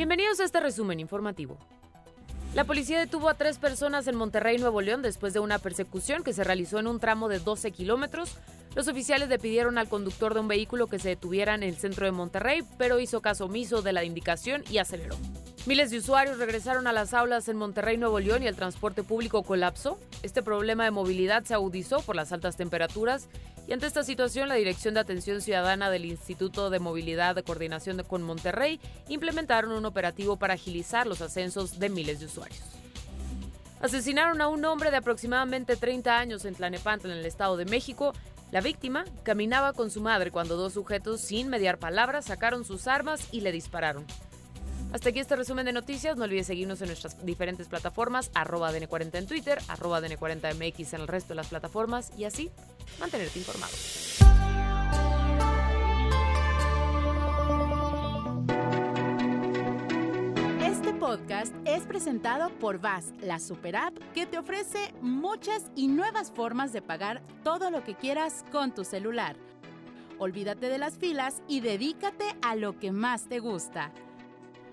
Bienvenidos a este resumen informativo. La policía detuvo a tres personas en Monterrey, Nuevo León, después de una persecución que se realizó en un tramo de 12 kilómetros. Los oficiales le pidieron al conductor de un vehículo que se detuviera en el centro de Monterrey, pero hizo caso omiso de la indicación y aceleró. Miles de usuarios regresaron a las aulas en Monterrey, Nuevo León y el transporte público colapsó. Este problema de movilidad se agudizó por las altas temperaturas y ante esta situación la Dirección de Atención Ciudadana del Instituto de Movilidad de Coordinación con Monterrey implementaron un operativo para agilizar los ascensos de miles de usuarios. Asesinaron a un hombre de aproximadamente 30 años en Tlanepantla, en el Estado de México. La víctima caminaba con su madre cuando dos sujetos, sin mediar palabras, sacaron sus armas y le dispararon. Hasta aquí este resumen de noticias. No olvides seguirnos en nuestras diferentes plataformas, arroba DN40 en Twitter, arroba DN40MX en el resto de las plataformas y así mantenerte informado. Este podcast es presentado por VAS, la super app que te ofrece muchas y nuevas formas de pagar todo lo que quieras con tu celular. Olvídate de las filas y dedícate a lo que más te gusta